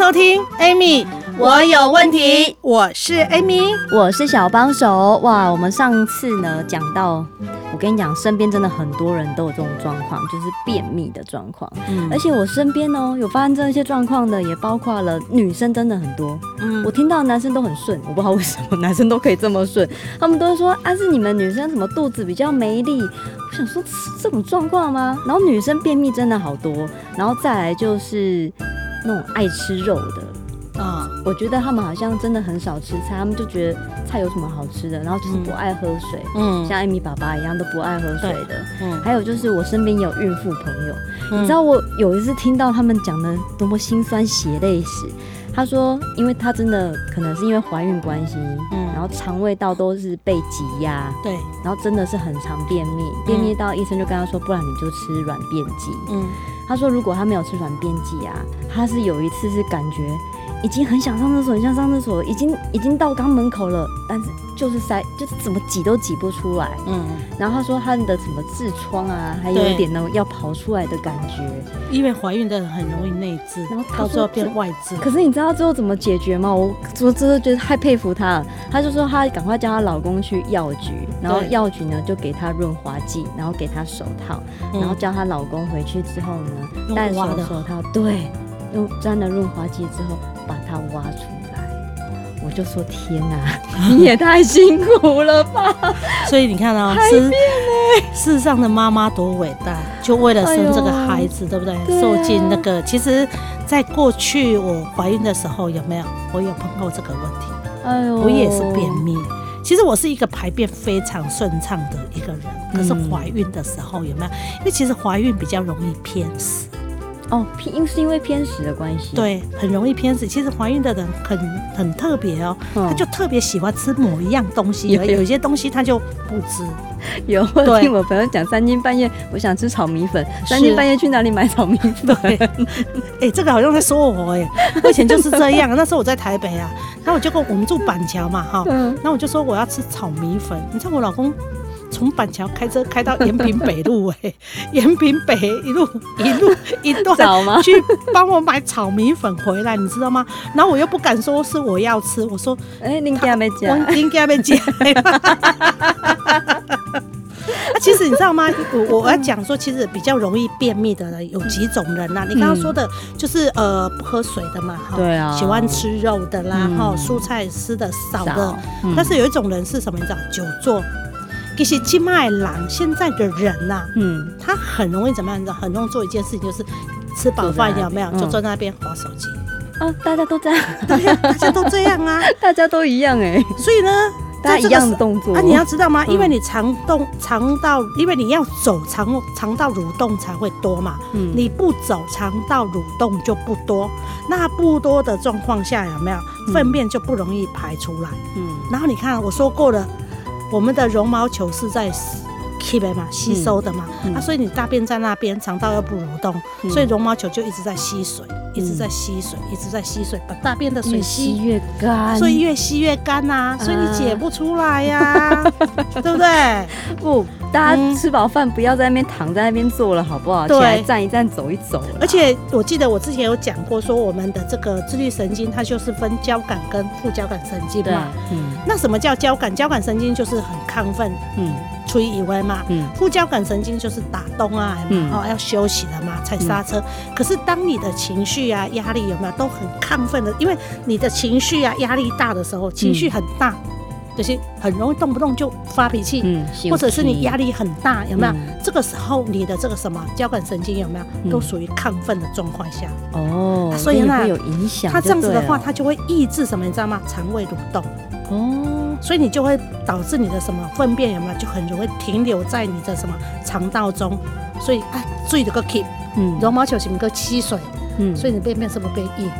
收听 Amy，我有问题。我是 Amy，我是小帮手。哇，我们上次呢讲到，我跟你讲，身边真的很多人都有这种状况，就是便秘的状况。嗯，而且我身边哦有发生这些状况的，也包括了女生，真的很多。嗯，我听到男生都很顺，我不知道为什么男生都可以这么顺，他们都说啊，是你们女生什么肚子比较没力。我想说这种状况吗？然后女生便秘真的好多，然后再来就是。那种爱吃肉的。啊，我觉得他们好像真的很少吃菜，他们就觉得菜有什么好吃的，然后就是不爱喝水，嗯，像艾米爸爸一样都不爱喝水的，嗯，还有就是我身边有孕妇朋友，你知道我有一次听到他们讲的多么心酸血泪史，他说，因为他真的可能是因为怀孕关系，嗯，然后肠胃道都是被挤压，对，然后真的是很常便秘，便秘到医生就跟他说，不然你就吃软便剂，嗯。他说：“如果他没有吃软便剂啊，他是有一次是感觉已经很想上厕所，很想上厕所，已经已经到肛门口了，但是就是塞，就是怎么挤都挤不出来。嗯，然后他说他的什么痔疮啊，还有一点呢要跑出来的感觉。因为怀孕的人很容易内痔，然后到最后变外痔。可是你知道最后怎么解决吗？我我真的觉得太佩服她了。他就说她赶快叫她老公去药局，然后药局呢就给她润滑剂，然后给她手套，然后叫她老公回去之后呢戴手手套，对。”用沾了润滑剂之后，把它挖出来，我就说天哪，你也太辛苦了吧！所以你看啊、喔，是世上的妈妈多伟大，就为了生这个孩子，对不对？受尽那个，其实，在过去我怀孕的时候，有没有我有碰过这个问题？哎呦，我也是便秘。其实我是一个排便非常顺畅的一个人，可是怀孕的时候有没有？因为其实怀孕比较容易偏食。哦，偏是因为偏食的关系，对，很容易偏食。其实怀孕的人很很特别哦，他就特别喜欢吃某一样东西，有有些东西他就不吃。有，我听我朋友讲，三更半夜我想吃炒米粉，三更半夜去哪里买炒米粉？哎，这个好像在说我哎，我以前就是这样。那时候我在台北啊，然后我就跟我们住板桥嘛哈，然后我就说我要吃炒米粉，你知道我老公。从板桥开车开到延平北路，哎，延平北 一路一路一段去帮我买炒米粉回来，你知道吗？然后我又不敢说是我要吃，我说，哎，您家没讲，您家没讲。其实你知道吗？我我要讲说，其实比较容易便秘的人有几种人呐、啊。你刚刚说的就是呃不喝水的嘛，对啊，喜欢吃肉的啦，哈，蔬菜吃的少的。但是有一种人是什么？你知道，久坐。其实金麦郎现在的人呐、啊，嗯，他很容易怎么样？很容易做一件事情，就是吃饱饭有没有，就坐在那边划手机。哦，大家都这样，对呀，大家都这样啊，大家都一样哎。所以呢，大家一样的动作啊，你要知道吗？因为你肠动肠道，因为你要走肠肠道蠕动才会多嘛。嗯，你不走肠道蠕动就不多。那不多的状况下有没有粪便就不容易排出来？嗯，然后你看我说过了。我们的绒毛球是在 keep 嘛，吸收的嘛，嗯嗯、啊，所以你大便在那边，肠道又不蠕动，嗯、所以绒毛球就一直在吸水，嗯、一直在吸水，一直在吸水，把大便的水吸越干，所以越吸越干呐、啊，所以你解不出来呀、对不对？不。大家吃饱饭不要在那边躺在那边坐了，好不好？对，起来站一站，走一走。而且我记得我之前有讲过，说我们的这个自律神经它就是分交感跟副交感神经嘛。嗯。那什么叫交感？交感神经就是很亢奋，嗯，出于以外嘛。嗯。副交感神经就是打东啊，嗯，哦，要休息了嘛，踩刹车。可是当你的情绪啊、压力有没有都很亢奋的？因为你的情绪啊、压力大的时候，情绪很大。就是很容易动不动就发脾气，嗯，或者是你压力很大，有没有？这个时候你的这个什么交感神经有没有都属于亢奋的状况下？哦，所以呢会有影响。它这样子的话，它就会抑制什么？你知道吗？肠胃蠕动。哦，所以你就会导致你的什么粪便有没有就很容易停留在你的什么肠道中？所以啊，注意这个 keep，嗯，绒毛球是不是吸水？嗯，所以你便便是不是变硬？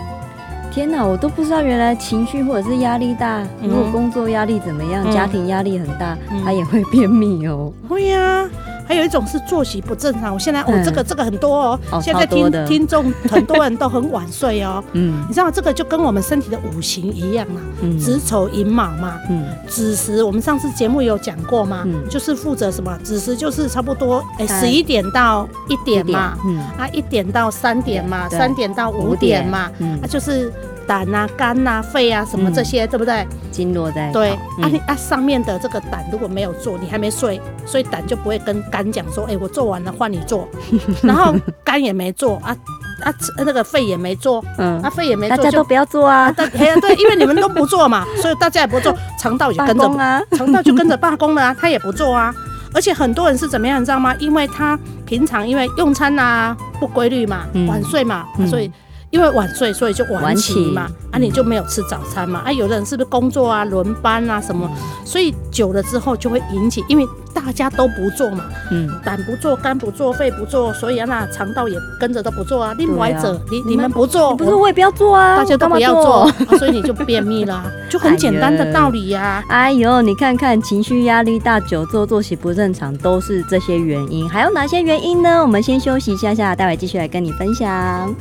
天哪，我都不知道原来情绪或者是压力大，如果工作压力怎么样，家庭压力很大，他也会便秘哦。会呀。还有一种是作息不正常，我现在哦，这个这个很多哦，现在听听众很多人都很晚睡哦，嗯，你知道这个就跟我们身体的五行一样嘛，子丑寅卯嘛，嗯，子时我们上次节目有讲过嘛，嗯。就是负责什么？子时就是差不多哎十一点到一点嘛，嗯，啊一点到三点嘛，三点到五点嘛，啊就是。胆啊、肝啊、肺啊，什么这些，对不对？经络在对啊，你啊上面的这个胆如果没有做，你还没睡，所以胆就不会跟肝讲说，哎，我做完了换你做，然后肝也没做啊啊，那个肺也没做，嗯，啊肺也没做，大家都不要做啊，对对，因为你们都不做嘛，所以大家也不做，肠道也跟着啊，肠道就跟着罢工了啊，他也不做啊，而且很多人是怎么样，你知道吗？因为他平常因为用餐啊不规律嘛，晚睡嘛，所以。因为晚睡，所以就晚起嘛，啊，你就没有吃早餐嘛，啊，有的人是不是工作啊、轮班啊什么，所以久了之后就会引起，因为大家都不做嘛，嗯，胆不做、肝不做、肺不做，所以啊，那肠道也跟着都不做啊。另外者，啊、你你们不做，不是我也不要做啊，大家都不要做，啊、所以你就便秘啦，就很简单的道理呀、啊。哎呦，你看看情绪压力大、久坐作息不正常，都是这些原因。还有哪些原因呢？我们先休息一下下，待会继续来跟你分享。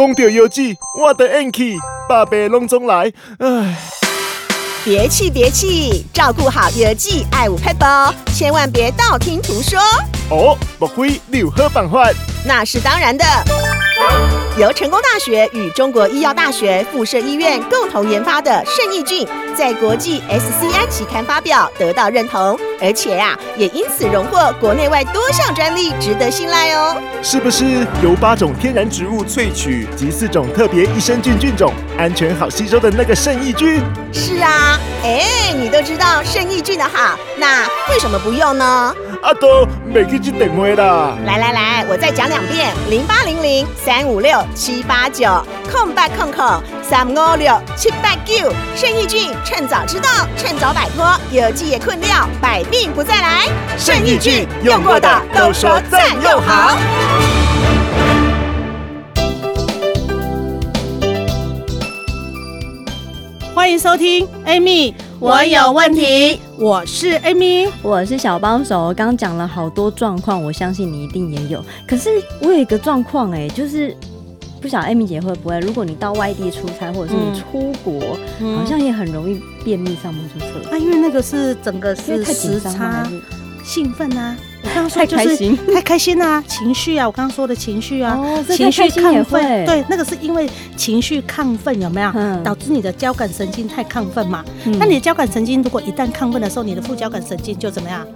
讲到药剂，我的运气，百病拢总来。唉，别气别气，照顾好药剂，爱护撇步，千万别道听途说。哦，莫非你有好办法？那是当然的。由成功大学与中国医药大学附设医院共同研发的圣益菌，在国际 SCI 期刊发表，得到认同，而且呀、啊，也因此荣获国内外多项专利，值得信赖哦。是不是由八种天然植物萃取及四种特别益生菌菌种，安全好吸收的那个圣益菌？是啊，哎，你都知道圣益菌的好，那为什么不用呢？阿多，没记接电话啦。来来来，我再讲两遍：零八零零三五六七八九空白空空三五六七八九。盛意俊，趁早知道，趁早摆脱有机也困掉，百病不再来。盛意俊用过的都说赞又好。欢迎收听，Amy，我有问题。我是 Amy，我是小帮手。刚讲了好多状况，我相信你一定也有。可是我有一个状况，哎，就是不晓得 Amy 姐会不会？如果你到外地出差，或者是你出国，嗯、好像也很容易便秘上不出厕所。啊，因为那个是整个是时差。兴奋啊！我刚刚说就是太开心啊，情绪啊，我刚刚说的情绪啊，情绪亢奋，对，那个是因为情绪亢奋有没有？导致你的交感神经太亢奋嘛？那你的交感神经如果一旦亢奋的时候，你的副交感神经就怎么样？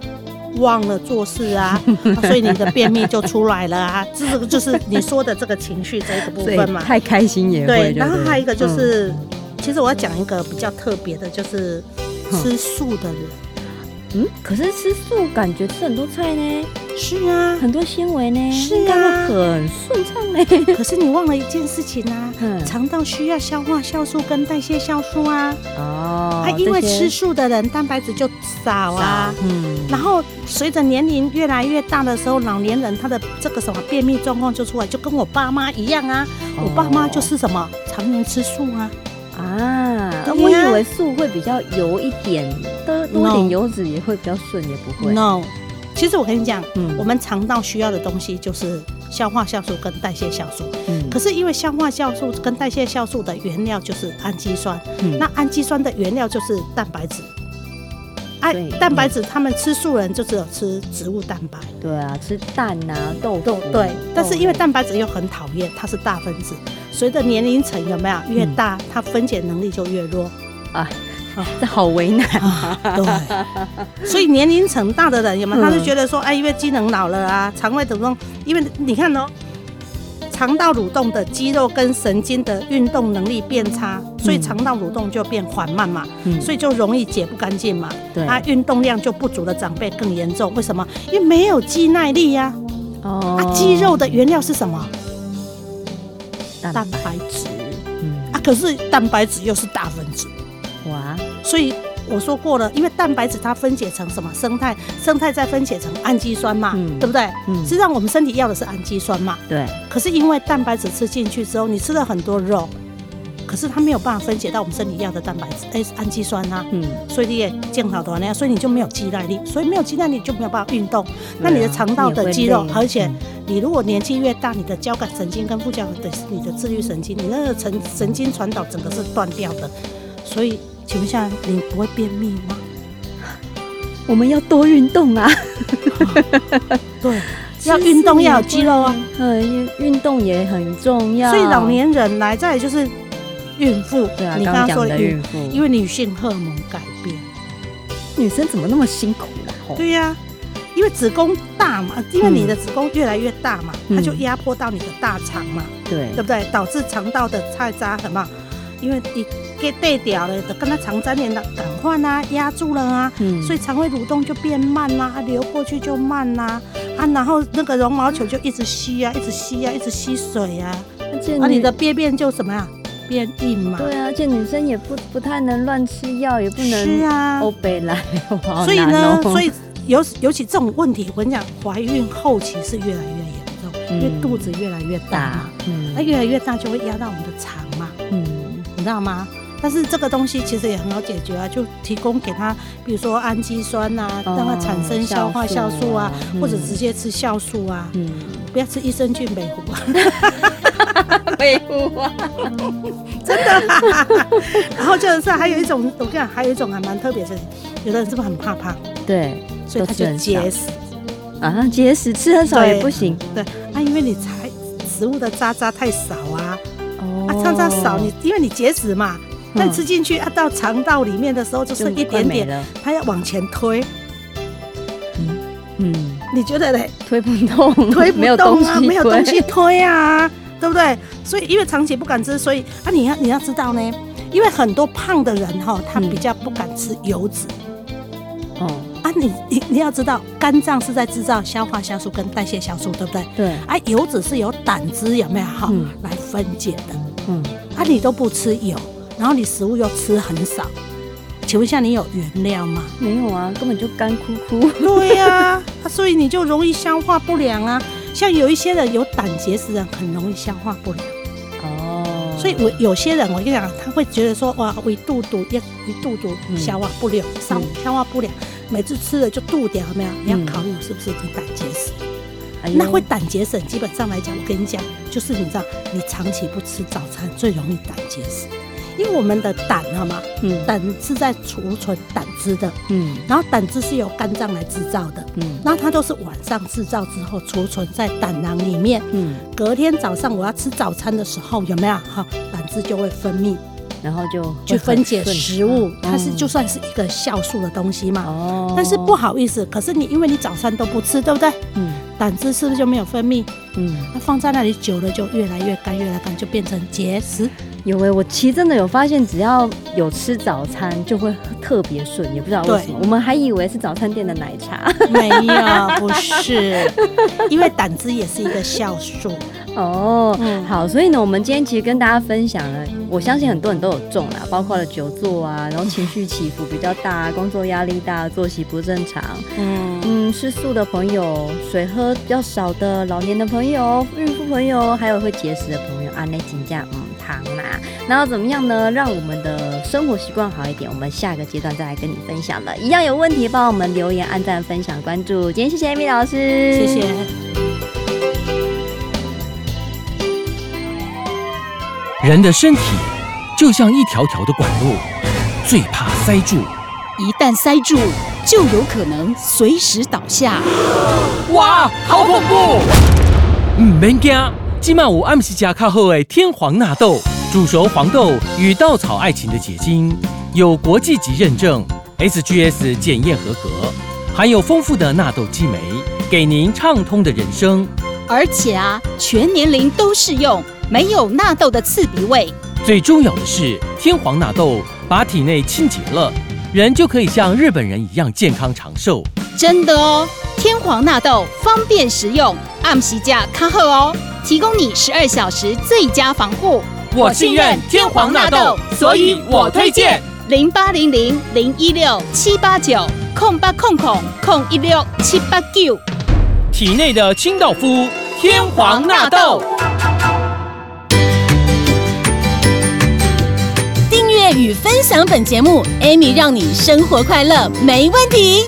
忘了做事啊，所以你的便秘就出来了啊。这个就是你说的这个情绪这个部分嘛。太开心也会。对，然后还有一个就是，其实我要讲一个比较特别的，就是吃素的人。嗯，可是吃素感觉吃很多菜呢？是啊，很多纤维呢？是啊，很顺畅呢。可是你忘了一件事情啊，肠道需要消化酵素跟代谢酵素啊。哦，啊，因为吃素的人蛋白质就少啊。嗯，然后随着年龄越来越大的时候，老年人他的这个什么便秘状况就出来，就跟我爸妈一样啊。我爸妈就是什么常年吃素啊。啊，我以为素会比较油一点，多多点油脂也会比较顺，也不会。No，其实我跟你讲，嗯，我们肠道需要的东西就是消化酵素跟代谢酵素。嗯，可是因为消化酵素跟代谢酵素的原料就是氨基酸，嗯，那氨基酸的原料就是蛋白质。哎，蛋白质，他们吃素人就只有吃植物蛋白。对啊，吃蛋啊，豆豆。对，但是因为蛋白质又很讨厌，它是大分子。随着年龄层有没有越大，它分解能力就越弱啊！这好为难啊！对，所以年龄层大的人有没有？他就觉得说，哎，因为机能老了啊，肠胃蠕动，因为你看哦，肠道蠕动的肌肉跟神经的运动能力变差，所以肠道蠕动就变缓慢嘛，所以就容易解不干净嘛。对，啊，运动量就不足的长辈更严重。为什么？因为没有肌耐力呀。哦，啊，肌肉的原料是什么？蛋白质，嗯啊，可是蛋白质又是大分子，哇，所以我说过了，因为蛋白质它分解成什么？生态，生态再分解成氨基酸嘛，嗯、对不对？嗯，实际上我们身体要的是氨基酸嘛。对。可是因为蛋白质吃进去之后，你吃了很多肉，可是它没有办法分解到我们身体要的蛋白质，哎，氨基酸啊。嗯。所以你也健好多那样，所以你就没有肌耐力，所以没有肌耐力就没有办法运动。那你的肠道的肌肉，而且你如果年纪越大，你的交感神经跟副交感的你的自律神经，你那个神神经传导整个是断掉的，所以。请问一下，你不会便秘吗？我们要多运动啊！对，要运动要有肌肉啊。嗯，运动也很重要。所以老年人来，再来就是孕妇。对啊，你刚刚说的孕妇，因为女性荷尔蒙改变，女生怎么那么辛苦啦？对呀，因为子宫大嘛，因为你的子宫越来越大嘛，它就压迫到你的大肠嘛，对，对不对？导致肠道的菜渣什么？因为你。给带掉了，跟它肠粘连的感化啊，压住了啊，嗯、所以肠胃蠕动就变慢啦、啊，流过去就慢啦，啊，然后那个绒毛球就一直吸啊，一直吸啊，一直吸水啊，而且你的便便就什么呀，变硬嘛。对啊，而且女生也不不太能乱吃药，也不能吃啊，欧北来，所以呢，所以尤尤其这种问题，我跟你讲，怀孕后期是越来越严重，嗯、因为肚子越来越大，嗯，那越来越大就会压到我们的肠嘛，嗯，你知道吗？但是这个东西其实也很好解决啊，就提供给他，比如说氨基酸呐、啊，让它产生消化酵素啊，或者直接吃酵素啊，嗯，不要吃益生菌美糊啊，美糊啊，真的。然后就是还有一种，我跟你讲，还有一种还蛮特别的，有的人是不是很怕胖？对，所以他就节食啊，节食吃很少也不行。对，啊，因为你才食物的渣渣太少啊，哦，啊，渣渣少，你因为你节食嘛。但吃进去啊，到肠道里面的时候，就剩一点点，它要往前推。嗯嗯，你觉得嘞？推不动，推不动啊，没有东西推啊，对不对？所以因为长期不敢吃，所以啊，你要你要知道呢，因为很多胖的人哈，他比较不敢吃油脂。哦啊，你你你要知道，肝脏是在制造消化酵素跟代谢酵素，对不对？对。啊，油脂是由胆汁有没有哈来分解的？嗯。啊，你都不吃油。然后你食物又吃很少，请问一下，你有原料吗？没有啊，根本就干枯枯。对呀、啊，所以你就容易消化不良啊。像有一些人有胆结石人，很容易消化不良。哦。所以我有些人，我跟你讲，他会觉得说，哇，胃肚肚一胃肚肚消化不良，消、嗯、消化不良，每次吃了就肚掉，有没有？你要考虑是不是你胆结石？哎、那会胆结石，基本上来讲，我跟你讲，就是你知道，你长期不吃早餐，最容易胆结石。因为我们的胆，好吗？嗯，胆是在储存胆汁的，嗯，然后胆汁是由肝脏来制造的，嗯，那它都是晚上制造之后储存在胆囊里面，嗯，隔天早上我要吃早餐的时候，有没有？哈，胆汁就会分泌，然后就去分解食物，它是就算是一个酵素的东西嘛，哦，但是不好意思，可是你因为你早餐都不吃，对不对？嗯，胆汁是不是就没有分泌？嗯，那放在那里久了就越来越干，越来越干就变成结石。有哎，我其实真的有发现，只要有吃早餐就会特别顺，也不知道为什么。我们还以为是早餐店的奶茶，没有，不是，因为胆汁也是一个酵素。哦，嗯、好，所以呢，我们今天其实跟大家分享了，我相信很多人都有中啦，包括了久坐啊，然后情绪起伏比较大，工作压力大，作息不正常，嗯。嗯，吃素的朋友，水喝比较少的老年的朋友，孕妇朋友，还有会节食的朋友，啊，那请假嗯糖嘛，然后怎么样呢？让我们的生活习惯好一点，我们下一个阶段再来跟你分享了。一样有问题，帮我们留言、按赞、分享、关注。今天谢谢 Amy 老师，谢谢。人的身体就像一条条的管路，最怕塞住。一旦塞住，就有可能随时倒下。哇，好恐怖！唔免惊，今晚我暗时加卡后的天皇纳豆，煮熟黄豆与稻草爱情的结晶，有国际级认证，SGS 检验合格，含有丰富的纳豆激酶，给您畅通的人生。而且啊，全年龄都适用。没有纳豆的刺鼻味，最重要的是天皇纳豆把体内清洁了，人就可以像日本人一样健康长寿。真的哦，天皇纳豆方便实用，暗时价卡好哦，提供你十二小时最佳防护。我信任天皇纳豆，所以我推荐。零八零零零一六七八九空八空空空一六七八九。体内的清道夫，天皇纳豆。订阅与分享本节目，Amy 让你生活快乐没问题。